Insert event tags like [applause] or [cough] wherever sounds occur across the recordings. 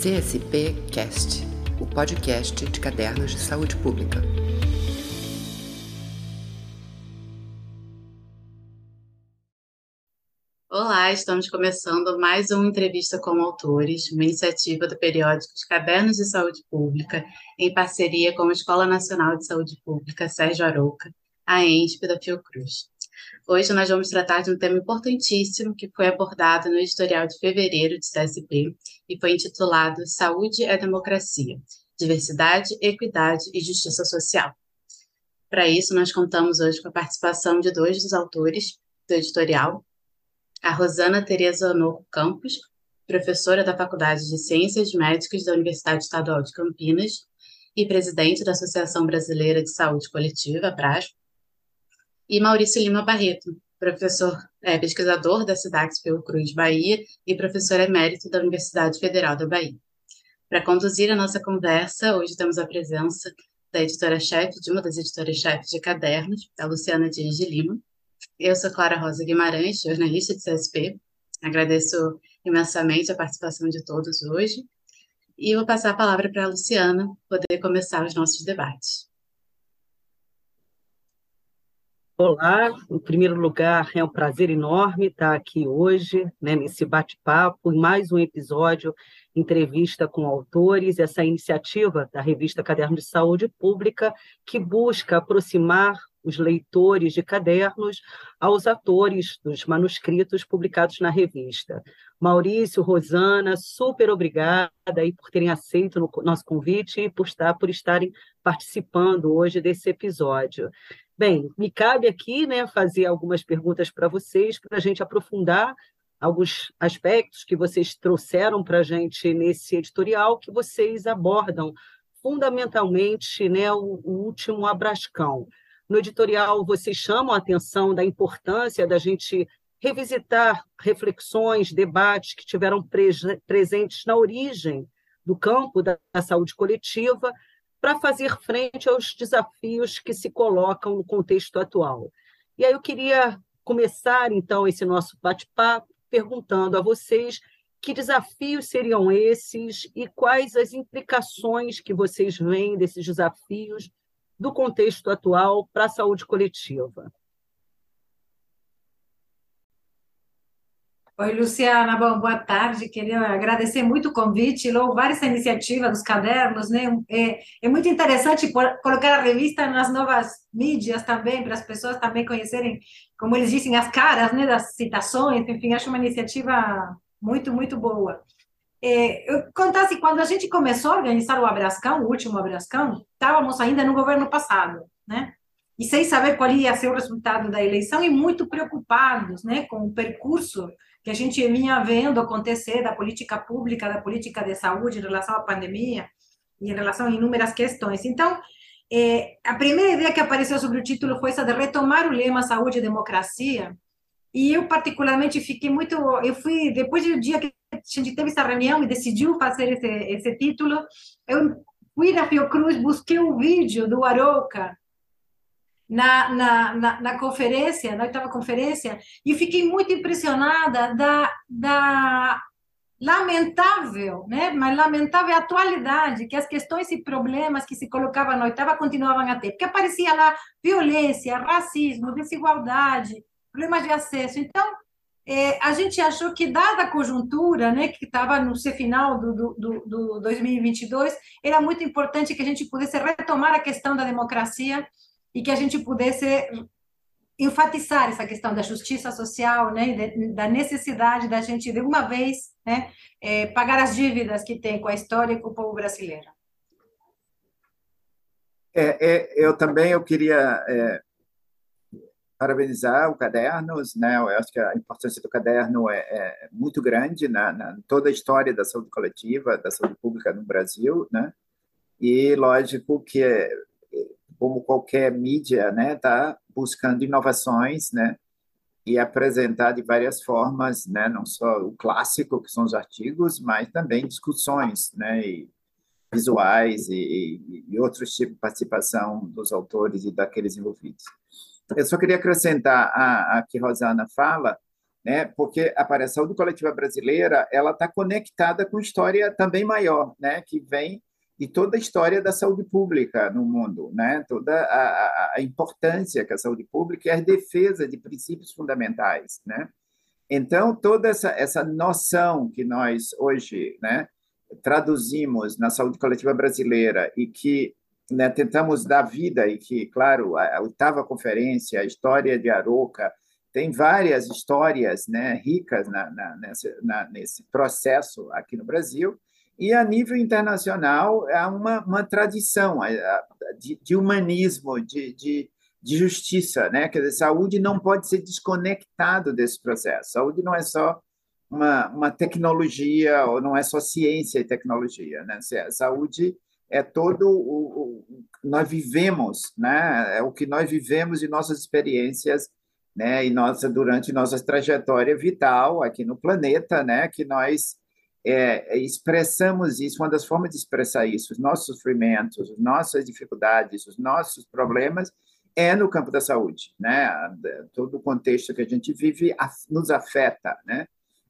CSP Cast, o podcast de cadernos de saúde pública. Olá, estamos começando mais uma entrevista com autores, uma iniciativa do periódico de Cadernos de Saúde Pública, em parceria com a Escola Nacional de Saúde Pública Sérgio Arouca, a ENSP da Fiocruz. Hoje nós vamos tratar de um tema importantíssimo que foi abordado no editorial de fevereiro de CSP e foi intitulado Saúde é Democracia, Diversidade, Equidade e Justiça Social. Para isso, nós contamos hoje com a participação de dois dos autores do editorial, a Rosana Tereza Honor Campos, professora da Faculdade de Ciências Médicas da Universidade Estadual de Campinas e presidente da Associação Brasileira de Saúde Coletiva, a PRAS, e Maurício Lima Barreto, professor é, pesquisador da Cidade Cruz Bahia e professor emérito da Universidade Federal da Bahia. Para conduzir a nossa conversa, hoje temos a presença da editora-chefe, de uma das editoras-chefes de cadernos, a Luciana Dias de Lima. Eu sou Clara Rosa Guimarães, jornalista de CSP. Agradeço imensamente a participação de todos hoje. E vou passar a palavra para a Luciana poder começar os nossos debates. Olá, em primeiro lugar, é um prazer enorme estar aqui hoje, né, nesse bate-papo, em mais um episódio, entrevista com autores, essa iniciativa da revista Caderno de Saúde Pública, que busca aproximar os leitores de cadernos aos atores dos manuscritos publicados na revista. Maurício, Rosana, super obrigada aí por terem aceito o nosso convite e por, estar, por estarem participando hoje desse episódio. Bem, me cabe aqui né, fazer algumas perguntas para vocês, para a gente aprofundar alguns aspectos que vocês trouxeram para a gente nesse editorial, que vocês abordam fundamentalmente né, o, o último abrascão. No editorial, vocês chamam a atenção da importância da gente revisitar reflexões, debates que tiveram presentes na origem do campo da saúde coletiva, para fazer frente aos desafios que se colocam no contexto atual. E aí eu queria começar, então, esse nosso bate-papo perguntando a vocês que desafios seriam esses e quais as implicações que vocês veem desses desafios do contexto atual para a saúde coletiva. Oi, Luciana, bom, boa tarde. Queria agradecer muito o convite, louvar essa iniciativa dos cadernos, né? É, é muito interessante colocar a revista nas novas mídias também, para as pessoas também conhecerem, como eles dizem, as caras, né, das citações. Enfim, acho uma iniciativa muito, muito boa. É, eu contasse, quando a gente começou a organizar o Abrascão, o último Abrascão, estávamos ainda no governo passado, né? E sem saber qual ia ser o resultado da eleição e muito preocupados, né, com o percurso que a gente vinha vendo acontecer da política pública, da política de saúde em relação à pandemia e em relação a inúmeras questões. Então, é, a primeira ideia que apareceu sobre o título foi essa de retomar o lema saúde e democracia. E eu particularmente fiquei muito, eu fui depois do dia que a gente teve essa reunião e decidiu fazer esse, esse título, eu fui na Fiocruz, busquei um vídeo do Arouca na, na, na, na, conferência, na oitava conferência, e fiquei muito impressionada da, da lamentável, né, mas lamentável atualidade que as questões e problemas que se colocavam na oitava continuavam a ter, porque aparecia lá violência, racismo, desigualdade, problemas de acesso. Então, é, a gente achou que, dada a conjuntura, né, que estava no final do, do, do, do 2022, era muito importante que a gente pudesse retomar a questão da democracia e que a gente pudesse enfatizar essa questão da justiça social, né, da necessidade da gente de uma vez, né, é, pagar as dívidas que tem com a história e com o povo brasileiro. É, é, eu também eu queria é, parabenizar o Cadernos, né? Eu acho que a importância do caderno é, é muito grande na, na, toda a história da saúde coletiva, da saúde pública no Brasil, né? E lógico que como qualquer mídia, né, está buscando inovações, né, e apresentar de várias formas, né, não só o clássico que são os artigos, mas também discussões, né, e visuais e, e, outros tipos de participação dos autores e daqueles envolvidos. Eu só queria acrescentar a, a que Rosana fala né? Porque a saúde coletiva brasileira ela está conectada com história também maior, né? Que vem de toda a história da saúde pública no mundo, né? Toda a, a importância que a saúde pública é a defesa de princípios fundamentais, né? Então toda essa essa noção que nós hoje, né? Traduzimos na saúde coletiva brasileira e que né, tentamos dar vida e que, claro, a oitava conferência, a história de Aroca, tem várias histórias né, ricas na, na, nesse, na, nesse processo aqui no Brasil, e a nível internacional há uma, uma tradição de, de humanismo, de, de, de, justiça, né? Quer dizer, saúde não pode ser desconectado desse processo. Saúde não é só uma, uma tecnologia ou não é só ciência e tecnologia, né? Saúde é todo o, o nós vivemos, né? É o que nós vivemos e nossas experiências né, e nossa durante nossa trajetória vital aqui no planeta, né, que nós é, expressamos isso, uma das formas de expressar isso, os nossos sofrimentos, as nossas dificuldades, os nossos problemas, é no campo da saúde, né? Todo o contexto que a gente vive nos afeta, né?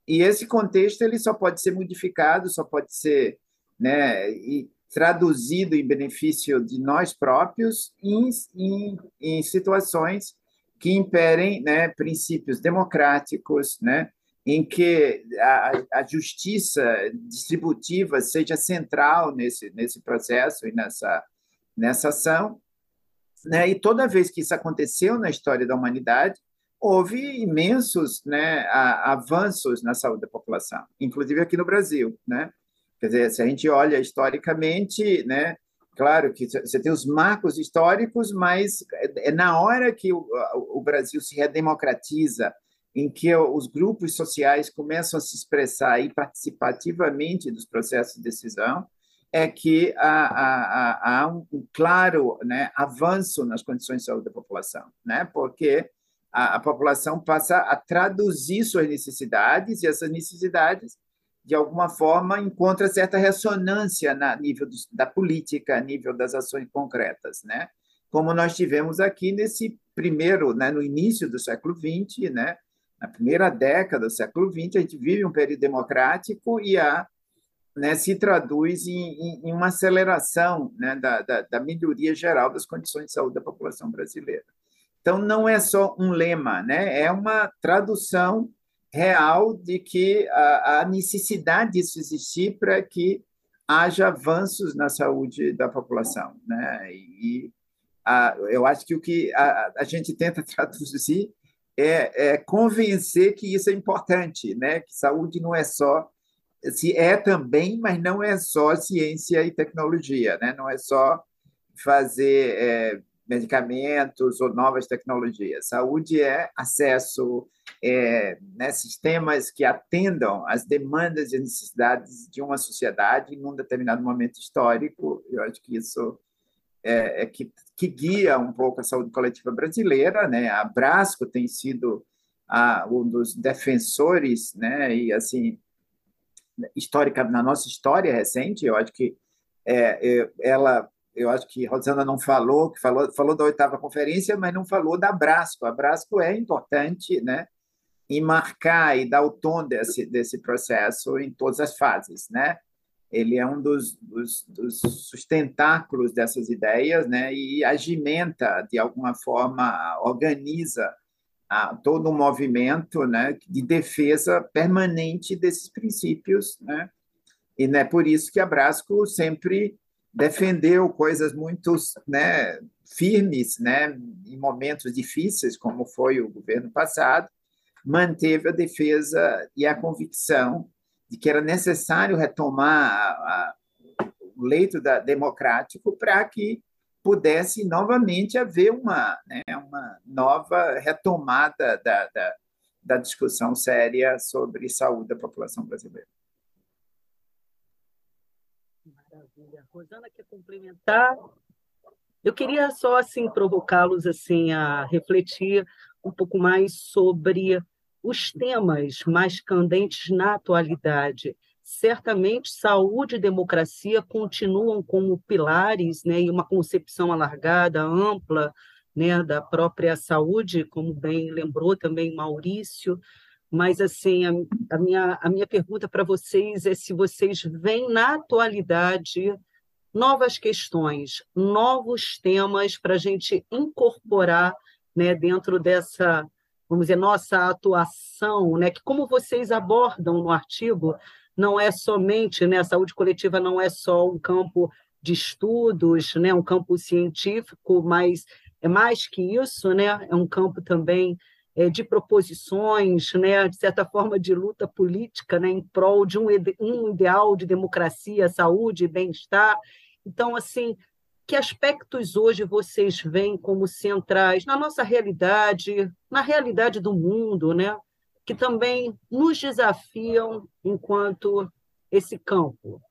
E esse contexto ele só pode ser modificado, só pode ser, né, e traduzido em benefício de nós próprios em, em, em situações que imperem né, princípios democráticos, né, em que a, a, justiça distributiva seja central nesse, nesse processo e nessa, nessa ação. Né, e toda vez que isso aconteceu na história da humanidade, houve imensos né, avanços na saúde da população, inclusive aqui no Brasil. Né? Quer dizer, se a gente olha historicamente, né, Claro que você tem os marcos históricos, mas é na hora que o, o Brasil se redemocratiza, em que os grupos sociais começam a se expressar e participativamente dos processos de decisão, é que há, há, há um claro né, avanço nas condições de saúde da população, né? porque a, a população passa a traduzir suas necessidades e essas necessidades de alguma forma, encontra certa ressonância na nível da política, a nível das ações concretas, né? Como nós tivemos aqui nesse primeiro, né, no início do século XX, né? Na primeira década do século XX, a gente vive um período democrático e a né, se traduz em, em, uma aceleração né, da, da, da melhoria geral das condições de saúde da população brasileira. Então, não é só um lema, né? é uma tradução real de que a, a necessidade disso existir para que haja avanços na saúde da população, né? E a, eu acho que o que a, a gente tenta [laughs] traduzir é, é, convencer que isso é importante, né? Que saúde não é só se é também, mas não é só ciência e tecnologia, né? Não é só fazer é, medicamentos ou novas tecnologias. Saúde é acesso, é, né, sistemas que atendam às demandas e necessidades de uma sociedade em um determinado momento histórico. Eu acho que isso é, é que, que, guia um pouco a saúde coletiva brasileira. Né? A Brasco tem sido a, um dos defensores, né? e assim, histórica na nossa história recente, eu acho que é, ela eu acho que Rosana não falou, que falou, falou da oitava conferência, mas não falou da Brasco. A Brasco é importante, né, em marcar e dar o tom desse desse processo em todas as fases, né? Ele é um dos, dos, dos sustentáculos dessas ideias, né, e agimenta de alguma forma, organiza a, todo um movimento, né, de defesa permanente desses princípios, né? E é por isso que a Brasco sempre defendeu coisas muito né, firmes né, em momentos difíceis, como foi o governo passado, manteve a defesa e a convicção de que era necessário retomar a, a, o leito da, democrático para que pudesse novamente haver uma, né, uma nova retomada da, da, da discussão séria sobre saúde da população brasileira. Maravilha. Rosana quer complementar? Eu queria só assim provocá-los assim a refletir um pouco mais sobre os temas mais candentes na atualidade. Certamente saúde e democracia continuam como pilares, né, e uma concepção alargada, ampla, né, da própria saúde, como bem lembrou também Maurício, mas assim a, a minha, a minha pergunta para vocês é se vocês veem na atualidade novas questões, novos temas para a gente incorporar né, dentro dessa, vamos dizer, nossa atuação, né, que como vocês abordam no artigo, não é somente, né, a saúde coletiva não é só um campo de estudos, né, um campo científico, mas é mais que isso, né, é um campo também é, de proposições, né, de certa forma de luta política, né, em prol de um, um ideal de democracia, saúde bem-estar. Então, assim, que aspectos hoje vocês veem como centrais na nossa realidade, na realidade do mundo, né, que também nos desafiam enquanto esse campo?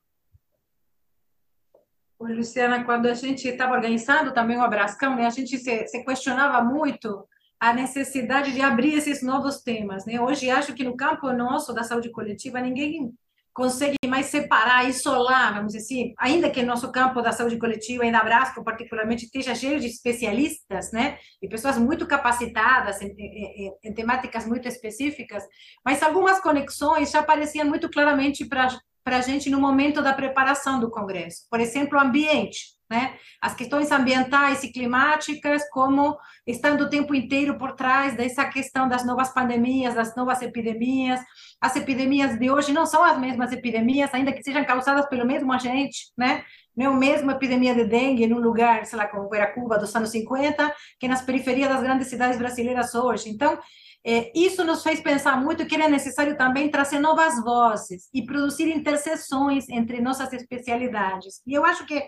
Luciana, quando a gente estava organizando também o Abrascão, né, a gente se, se questionava muito a necessidade de abrir esses novos temas. Né? Hoje, acho que no campo nosso da saúde coletiva, ninguém consegue mais separar, isolar, vamos dizer assim, ainda que nosso campo da saúde coletiva, ainda Brasco particularmente, esteja cheio de especialistas, né, e pessoas muito capacitadas em, em, em temáticas muito específicas, mas algumas conexões já apareciam muito claramente para a gente no momento da preparação do Congresso. Por exemplo, o ambiente né? As questões ambientais e climáticas, como estando o tempo inteiro por trás dessa questão das novas pandemias, das novas epidemias. As epidemias de hoje não são as mesmas epidemias, ainda que sejam causadas pelo mesmo agente, né? Não é a mesma epidemia de dengue num lugar, sei lá, como era Cuba dos anos 50, que nas periferias das grandes cidades brasileiras hoje. Então, é, isso nos fez pensar muito que era necessário também trazer novas vozes e produzir interseções entre nossas especialidades. E eu acho que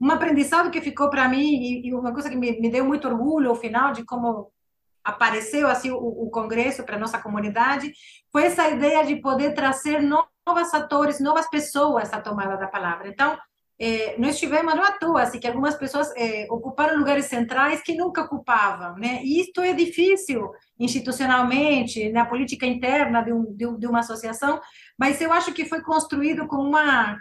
um aprendizado que ficou para mim e, uma coisa que me, me, deu muito orgulho ao final de como apareceu assim o, o congresso para nossa comunidade foi essa ideia de poder trazer novos atores, novas pessoas à tomada da palavra. Então, eh, nós tivemos não à toa assim que algumas pessoas eh, ocuparam lugares centrais que nunca ocupavam, né? E isto é difícil institucionalmente na política interna de, um, de, de uma associação, mas eu acho que foi construído com uma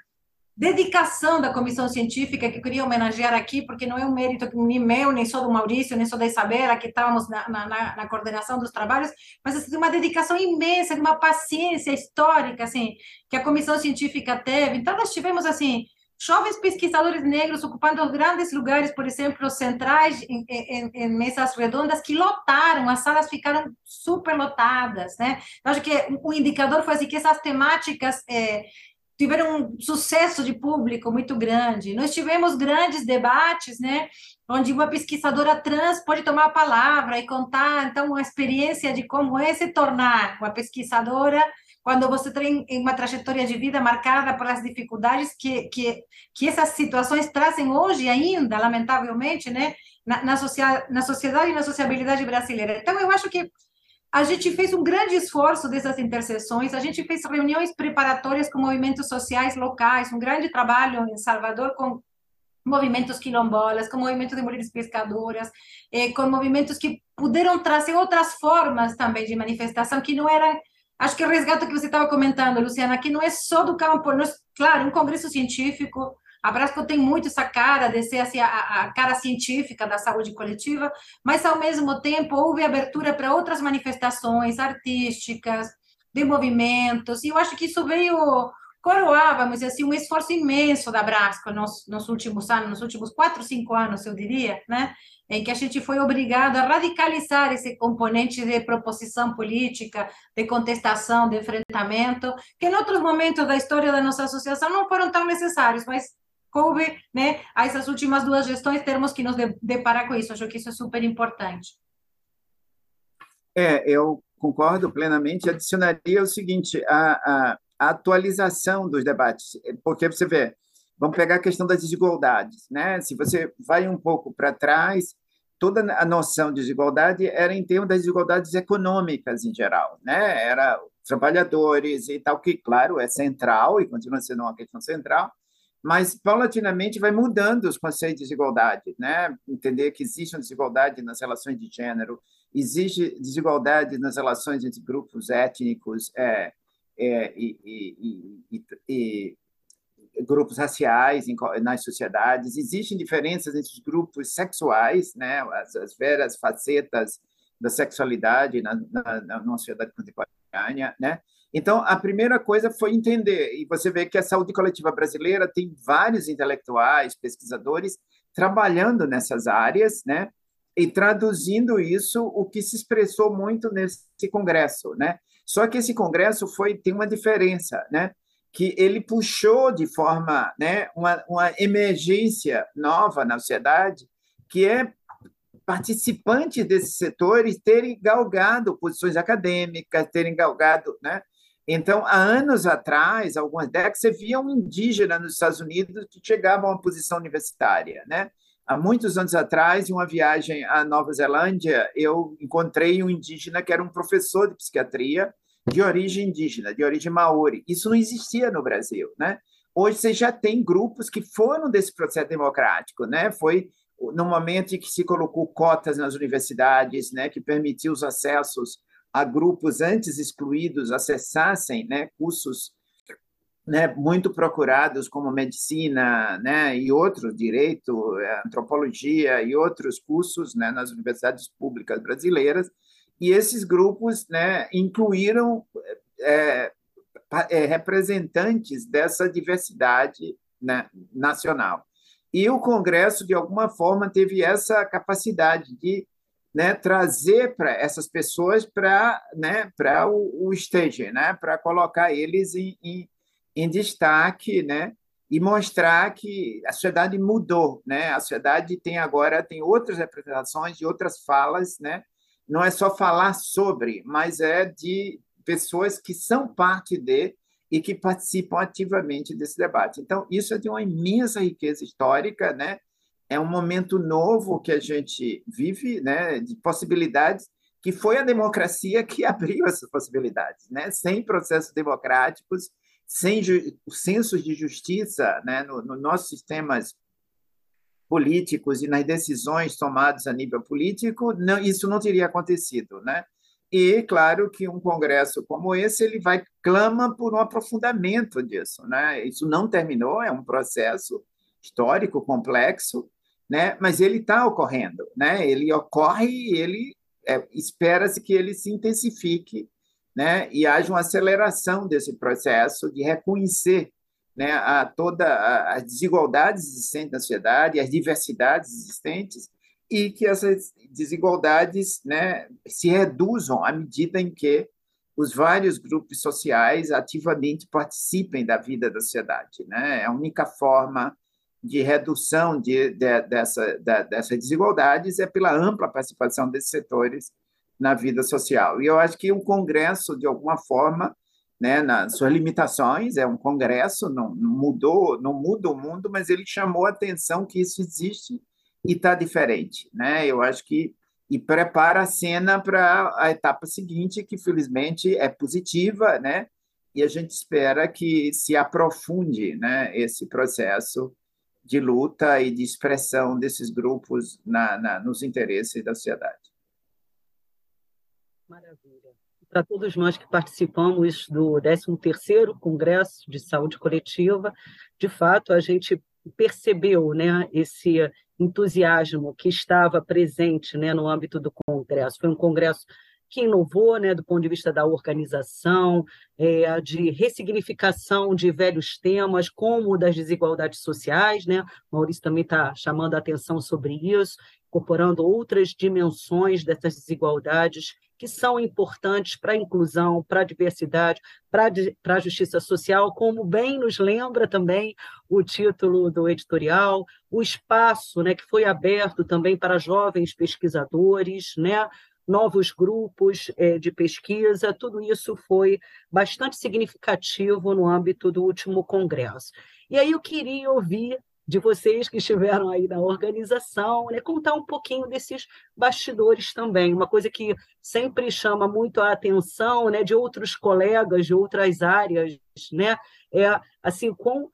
dedicação da comissão científica, que eu queria homenagear aqui, porque não é um mérito nem meu, nem só do Maurício, nem só da Isabela, que estávamos na, na, na coordenação dos trabalhos, mas assim, uma dedicação imensa, de uma paciência histórica, assim, que a comissão científica teve. Então, nós tivemos, assim, jovens pesquisadores negros ocupando grandes lugares, por exemplo, centrais, em, em, em, mesas redondas, que lotaram, as salas ficaram super lotadas, né? Eu acho que o indicador foi assim, que essas temáticas eh, tiveram um sucesso de público muito grande. Nós tivemos grandes debates, né, onde uma pesquisadora trans pode tomar a palavra e contar, então, uma experiência de como é se tornar uma pesquisadora quando você tem uma trajetória de vida marcada pelas dificuldades que, que, que essas situações trazem hoje ainda, lamentavelmente, né, na, na, social, na sociedade e na sociabilidade brasileira. Então, eu acho que a gente fez um grande esforço dessas interseções, a gente fez reuniões preparatórias com movimentos sociais locais, um grande trabalho em Salvador com movimentos quilombolas, com movimentos de mulheres pescadoras, eh, com movimentos que puderam trazer outras formas também de manifestação, que não eram, acho que o resgate que você estava comentando, Luciana, que não é só do campo, nós, claro, um congresso científico, a Brasco tem muito essa cara de ser assim, a, a, cara científica da saúde coletiva, mas ao mesmo tempo houve abertura para outras manifestações artísticas, de movimentos, e eu acho que isso veio coroar, vamos dizer assim, um esforço imenso da Brasco nos, nos últimos anos, nos últimos quatro, cinco anos, eu diria, né? em que a gente foi obrigado a radicalizar esse componente de proposição política, de contestação, de enfrentamento, que em outros momentos da história da nossa associação não foram tão necessários, mas coube né, a essas últimas duas gestões termos que nos deparar com isso. Acho que isso é super importante. É, eu concordo plenamente. Adicionaria o seguinte: a, a, a atualização dos debates, porque você vê, vamos pegar a questão das desigualdades, né? Se você vai um pouco para trás, toda a noção de desigualdade era em termos das desigualdades econômicas em geral, né? Era trabalhadores e tal, que, claro, é central e continua sendo uma questão central, mas paulatinamente vai mudando os conceitos de desigualdade, né? Entender que existe uma desigualdade nas relações de gênero, existe desigualdade nas relações entre grupos étnicos é, é, e, e, e, e, grupos raciais em, nas sociedades, existem diferenças entre os grupos sexuais, né? As, as facetas da sexualidade na, na, na sociedade contemporânea né? Então, a primeira coisa foi entender, e você vê que a saúde coletiva brasileira tem vários intelectuais, pesquisadores trabalhando nessas áreas, né? E traduzindo isso, o que se expressou muito nesse congresso, né? Só que esse congresso foi tem uma diferença, né? Que ele puxou de forma, né, uma, uma emergência nova na sociedade, que é participantes desses setores terem galgado posições acadêmicas, terem galgado, né? Então, há anos atrás, algumas décadas, você via um indígena nos Estados Unidos que chegava a uma posição universitária, né? Há muitos anos atrás, em uma viagem à Nova Zelândia, eu encontrei um indígena que era um professor de psiquiatria de origem indígena, de origem maori. Isso não existia no Brasil, né? Hoje você já tem grupos que foram desse processo democrático, né? Foi no momento em que se colocou cotas nas universidades, né, que permitiu os acessos a grupos antes excluídos acessassem né, cursos né, muito procurados como medicina né, e outros, direito, é, antropologia e outros cursos né, nas universidades públicas brasileiras, e esses grupos né, incluíram é, é, representantes dessa diversidade né, nacional. E o Congresso, de alguma forma, teve essa capacidade de né, trazer para essas pessoas para né, o, o stage, né, para colocar eles em, em, em, destaque, né, e mostrar que a sociedade mudou, né, a sociedade tem agora tem outras representações e outras falas, né, não é só falar sobre, mas é de pessoas que são parte de e que participam ativamente desse debate. Então, isso é de uma imensa riqueza histórica, né? é um momento novo que a gente vive, né, de possibilidades, que foi a democracia que [laughs] abriu essas possibilidades, né? Sem processos democráticos, sem sensos de justiça, né, nos no nossos sistemas políticos e nas decisões tomadas a nível político, não, isso não teria acontecido, né? E claro que um congresso como esse ele vai clama por um aprofundamento disso, né? Isso não terminou, é um processo histórico complexo, né? mas ele está ocorrendo, né? ele ocorre e ele é, espera-se que ele se intensifique né? e haja uma aceleração desse processo de reconhecer né, a toda as desigualdades existentes na sociedade, as diversidades existentes, e que essas desigualdades né, se reduzam à medida em que os vários grupos sociais ativamente participem da vida da sociedade. Né? É a única forma de redução de, de, dessa, de, dessas desigualdades é pela ampla participação desses setores na vida social. E eu acho que o Congresso, de alguma forma, né, nas suas limitações, é um Congresso, não, não mudou, não muda o mundo, mas ele chamou a atenção que isso existe e está diferente. Né? Eu acho que e prepara a cena para a etapa seguinte, que felizmente é positiva, né? E a gente espera que se aprofunde, né, esse processo de luta e de expressão desses grupos na, na, nos interesses da sociedade. Maravilha. Para todos nós que participamos do 13º Congresso de Saúde Coletiva, de fato, a gente percebeu né, esse entusiasmo que estava presente né, no âmbito do Congresso. Foi um congresso que inovou né, do ponto de vista da organização, é, de ressignificação de velhos temas, como das desigualdades sociais. Né? Maurício também está chamando a atenção sobre isso, incorporando outras dimensões dessas desigualdades que são importantes para a inclusão, para a diversidade, para a justiça social, como bem nos lembra também o título do editorial, o espaço né, que foi aberto também para jovens pesquisadores, né, novos grupos é, de pesquisa, tudo isso foi bastante significativo no âmbito do último congresso. E aí eu queria ouvir de vocês que estiveram aí na organização, né, contar um pouquinho desses bastidores também, uma coisa que sempre chama muito a atenção, né, de outros colegas de outras áreas, né, é assim com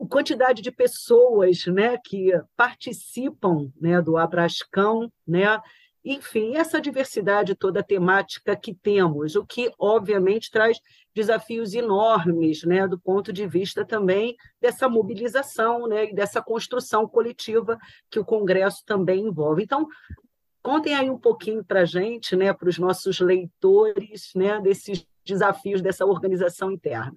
a quantidade de pessoas, né, que participam, né, do Abrascão, né, enfim, essa diversidade toda temática que temos, o que, obviamente, traz desafios enormes, né, do ponto de vista também dessa mobilização né, e dessa construção coletiva que o Congresso também envolve. Então, Contem aí um pouquinho para a gente, né, para os nossos leitores, né, desses desafios dessa organização interna.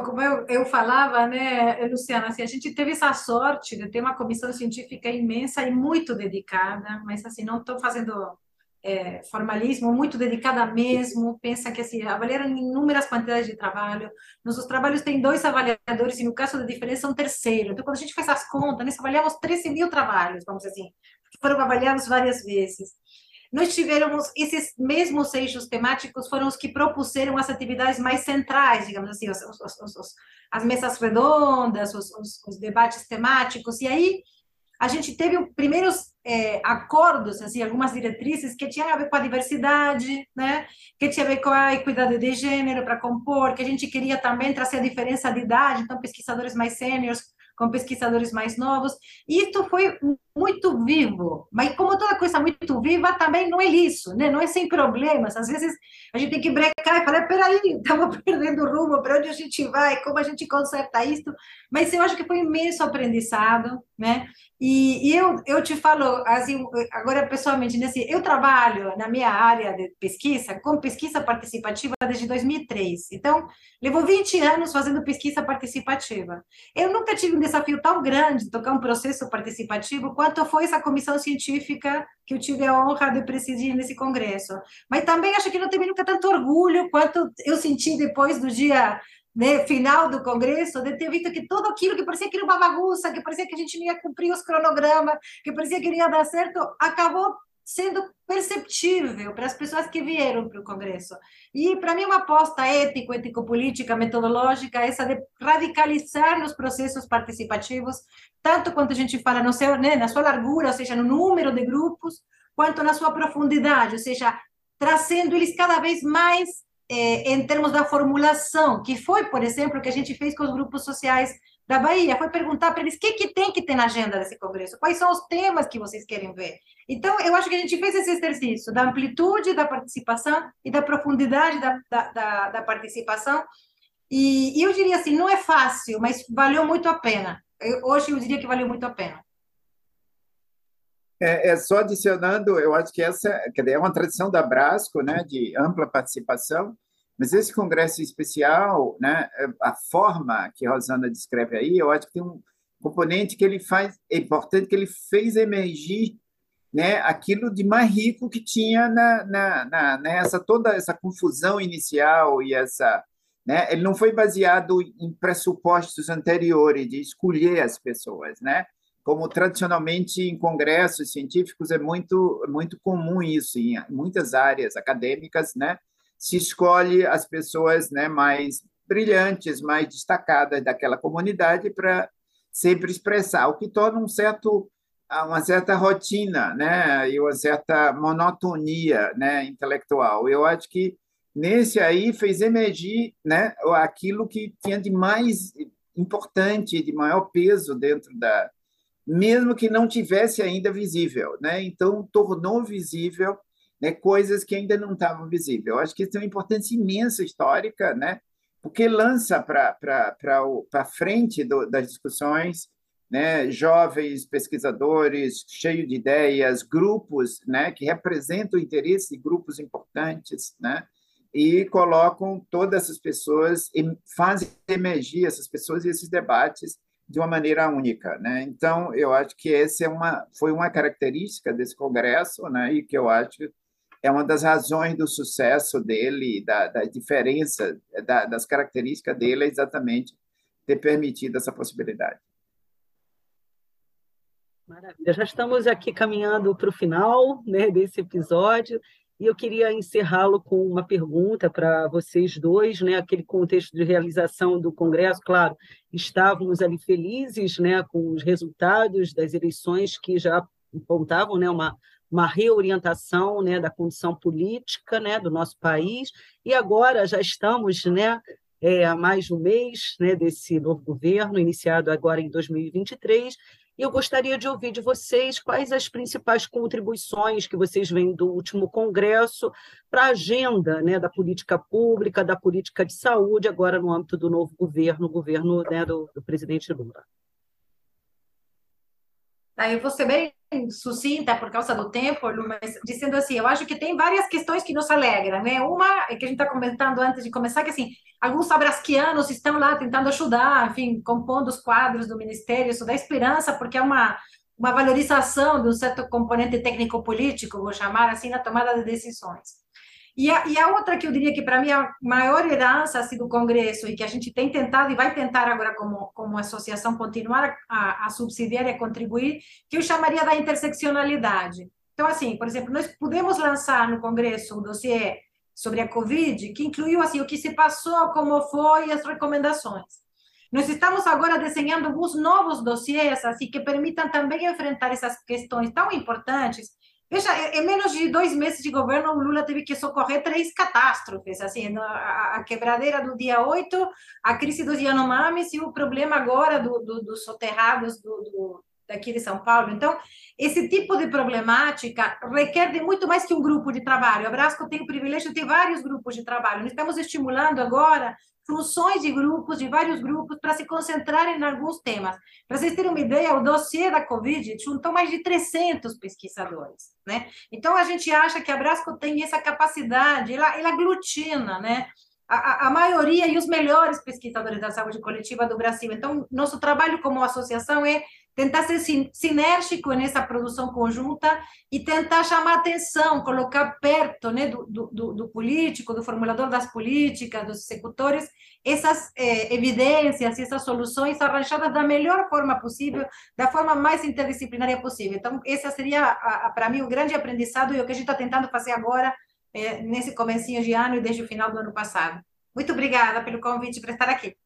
Como eu, eu falava, né, Luciana, assim, a gente teve essa sorte de ter uma comissão científica imensa e muito dedicada, mas assim, não estou fazendo é, formalismo, muito dedicada mesmo, pensa que assim, avaliaram inúmeras quantidades de trabalho, nossos trabalhos têm dois avaliadores e no caso da diferença um terceiro, então quando a gente faz as contas, nós avaliamos 13 mil trabalhos, vamos dizer assim, foram avaliados várias vezes. Nós tivemos esses mesmos eixos temáticos foram os que propuseram as atividades mais centrais, digamos assim, os, os, os, as mesas redondas, os, debates temáticos, e aí a gente teve primeiros é, acordos, assim, algumas diretrizes que tinham a ver com a diversidade, né? que tinha a ver com a equidade de gênero para compor, que a gente queria também trazer a diferença de idade, então pesquisadores mais sêniores com pesquisadores mais novos. E isso foi muito vivo, mas como toda coisa muito viva, também não é isso, né? não é sem problemas. Às vezes a gente tem que brecar e falar: peraí, estamos [laughs] perdendo o rumo, para onde a gente vai, como a gente conserta isso. Mas eu acho que foi um imenso aprendizado, né? E, e, eu, eu te falo, assim, agora pessoalmente, nesse, eu trabalho na minha área de pesquisa com pesquisa participativa desde 2003. Então, levou 20 anos fazendo pesquisa participativa. Eu nunca tive um desafio tão grande de tocar um processo participativo quanto foi essa comissão científica que eu tive a honra de presidir nesse congresso. Mas também acho que não teve nunca tanto orgulho quanto eu senti depois do dia né, final do Congresso, de ter visto que tudo aquilo que parecia que era uma bagunça, que parecia que a gente não ia cumprir os cronogramas, que parecia que não ia dar certo, acabou sendo perceptível para as pessoas que vieram para o Congresso. E, para mim, uma aposta ético, ético-política, metodológica, essa de radicalizar os processos participativos, tanto quanto a gente fala no seu, né, na sua largura, ou seja, no número de grupos, quanto na sua profundidade, ou seja, trazendo eles cada vez mais é, em termos da formulação, que foi, por exemplo, o que a gente fez com os grupos sociais da Bahia, foi perguntar para eles o que, que tem que ter na agenda desse congresso, quais são os temas que vocês querem ver. Então, eu acho que a gente fez esse exercício da amplitude da participação e da profundidade da, da, da, da participação, e, e, eu diria assim, não é fácil, mas valeu muito a pena. Eu, hoje eu diria que valeu muito a pena. É, é, só adicionando, eu acho que essa é uma tradição da Brasco, né, de ampla participação, mas esse congresso especial, né, a forma que a Rosana descreve aí, eu acho que tem um componente que ele faz, é importante que ele fez emergir né, aquilo de mais rico que tinha na, na, na nessa né, toda essa confusão inicial e essa né, ele não foi baseado em pressupostos anteriores de escolher as pessoas, né? Como tradicionalmente em congressos científicos é muito muito comum isso em muitas áreas acadêmicas, né? Se escolhe as pessoas, né, mais brilhantes, mais destacadas daquela comunidade para sempre expressar, o que torna um certo uma certa rotina, né, e uma certa monotonia, né, intelectual. Eu acho que nesse aí fez emergir, né, aquilo que tinha de mais importante, de maior peso dentro da, mesmo que não tivesse ainda visível, né? Então tornou visível, né, coisas que ainda não estavam visíveis. Eu acho que isso tem uma importância imensa histórica, né? Porque lança para para frente do, das discussões né, jovens pesquisadores cheios de ideias, grupos né, que representam interesse de grupos importantes, né, e colocam todas essas pessoas e fazem emergir essas pessoas e esses debates de uma maneira única, né? Então, eu acho que essa é uma foi uma característica desse congresso, né? E que eu acho é uma das razões do sucesso dele, da, da diferença da, das características dele, é exatamente ter permitido essa possibilidade. Maravilha. Já estamos aqui caminhando para o final né, desse episódio e eu queria encerrá-lo com uma pergunta para vocês dois, né? Aquele contexto de realização do Congresso, claro, estávamos ali felizes, né, com os resultados das eleições que já apontavam, né, uma uma reorientação, né, da condição política, né, do nosso país. E agora já estamos, né, é, há mais de um mês, né, desse novo governo iniciado agora em 2023 e eu gostaria de ouvir de vocês quais as principais contribuições que vocês veem do último congresso para a agenda né, da política pública, da política de saúde, agora no âmbito do novo governo, governo né, do, do presidente Lula. Eu vou ser bem sucinta por causa do tempo, mas dizendo assim, eu acho que tem várias questões que nos alegram, né? Uma é que a gente está comentando antes de começar, que assim, alguns abrasquianos estão lá tentando ajudar, enfim, compondo os quadros do Ministério, isso dá esperança, porque é uma, uma valorização de um certo componente técnico-político, vou chamar assim, na tomada de decisões. E a, e a outra que eu diria que para mim a maior herança assim, do Congresso e que a gente tem tentado e vai tentar agora como, como associação continuar a, a subsidiar e a contribuir, que eu chamaria da interseccionalidade. Então, assim, por exemplo, nós pudemos lançar no Congresso um dossiê sobre a Covid que incluiu assim o que se passou, como foi e as recomendações. Nós estamos agora desenhando alguns novos dossiês assim que permitam também enfrentar essas questões tão importantes Veja, em menos de dois meses de governo, o Lula teve que socorrer três catástrofes, assim, a, a quebradeira do dia 8, a crise dos Yanomamis e o problema agora do, do, dos soterrados do, do, daqui de São Paulo. Então, esse tipo de problemática requer de muito mais que um grupo de trabalho. A Brasco tem o privilégio de ter vários grupos de trabalho. Nós estamos estimulando agora funções de grupos, de vários grupos, para se concentrarem em alguns temas. Para vocês terem uma ideia, o dossiê da Covid juntou mais de 300 pesquisadores, né? Então, a gente acha que a Brasco tem essa capacidade, ela, ela aglutina, né? A, a, maioria e os melhores pesquisadores da saúde coletiva do Brasil. Então, nosso trabalho como associação é tentar ser sinérgico nessa produção conjunta e tentar chamar atenção, colocar perto né, do, do, do político, do formulador das políticas, dos executores, essas eh, evidências essas soluções arranjadas da melhor forma possível, da forma mais interdisciplinária possível. Então, esse seria, para mim, o grande aprendizado e o que a gente está tentando fazer agora, eh, nesse comecinho de ano e desde o final do ano passado. Muito obrigada pelo convite para estar aqui.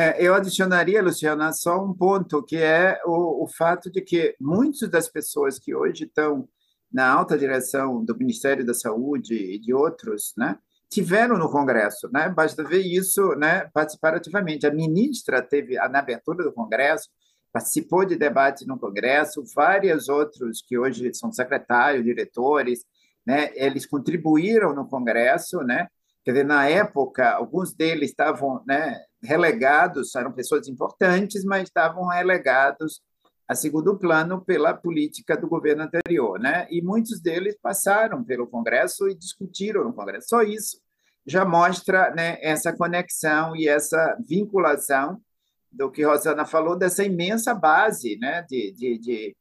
É, eu adicionaria, Luciana, só um ponto, que é o, o fato de que muitas das pessoas que hoje estão na alta direção do Ministério da Saúde e de outros, né, tiveram no Congresso, né? Basta ver isso, né, participar ativamente. A ministra teve na abertura do Congresso, participou de debate no Congresso, vários outros que hoje são secretários, diretores, né, eles contribuíram no Congresso, né? Quer dizer, na época, alguns deles estavam, né, relegados, eram pessoas importantes, mas estavam relegados a segundo plano pela política do governo anterior, né? E muitos deles passaram pelo Congresso e discutiram no Congresso. Só isso já mostra, né, essa conexão e essa vinculação do que Rosana falou dessa imensa base, né, de, de, de,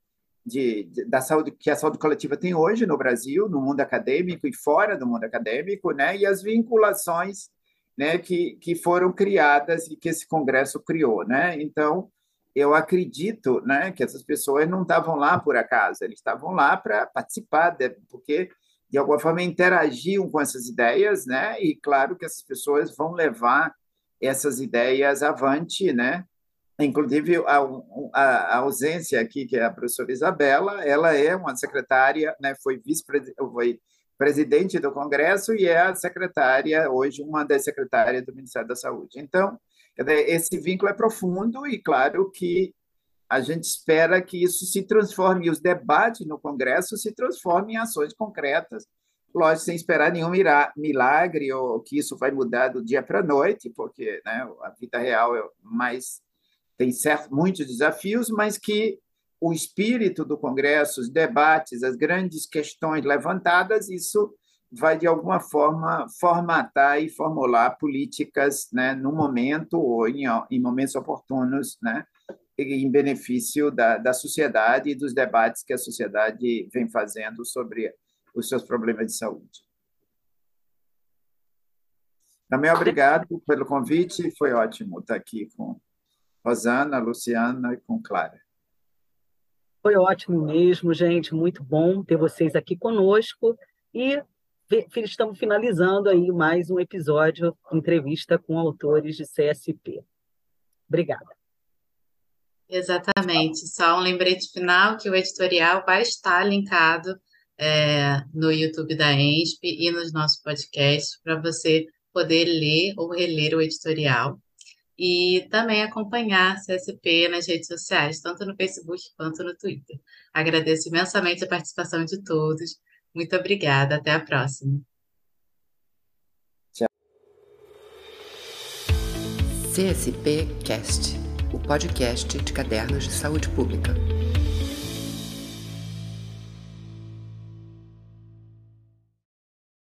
de, da saúde que a saúde coletiva tem hoje no Brasil, no mundo acadêmico e fora do mundo acadêmico, né, e as vinculações né, que, que foram criadas e que esse Congresso criou. Né? Então, eu acredito né, que essas pessoas não estavam lá por acaso, eles estavam lá para participar, de, porque, de alguma forma, interagiam com essas ideias, né? e claro que essas pessoas vão levar essas ideias avante, né? Inclusive, a, a, a, ausência aqui, que é a professora Isabela, ela é uma secretária, né, foi vice-presidente, presidente do Congresso e é a secretária, hoje, uma das secretárias do Ministério da Saúde. Então, esse vínculo é profundo e, claro, que a gente espera que isso se transforme, os debates no Congresso se transformem em ações concretas, lógico, sem esperar nenhum milagre ou que isso vai mudar do dia para a noite, porque né, a vida real é mais tem certo, muitos desafios, mas que o espírito do Congresso, os debates, as grandes questões levantadas, isso vai, de alguma forma, formatar e formular políticas né, no momento ou em, em momentos oportunos, né, em benefício da, da sociedade e dos debates que a sociedade vem fazendo sobre os seus problemas de saúde. Também obrigado pelo convite, foi ótimo estar aqui com Rosana, Luciana e com Clara. Foi ótimo mesmo, gente, muito bom ter vocês aqui conosco e estamos finalizando aí mais um episódio, entrevista com autores de CSP. Obrigada. Exatamente. Só um lembrete final que o editorial vai estar linkado é, no YouTube da ENSP e nos nossos podcasts para você poder ler ou reler o editorial e também acompanhar a CSP nas redes sociais, tanto no Facebook quanto no Twitter. Agradeço imensamente a participação de todos. Muito obrigada. Até a próxima. Tchau. CSP Cast, o podcast de cadernos de saúde pública.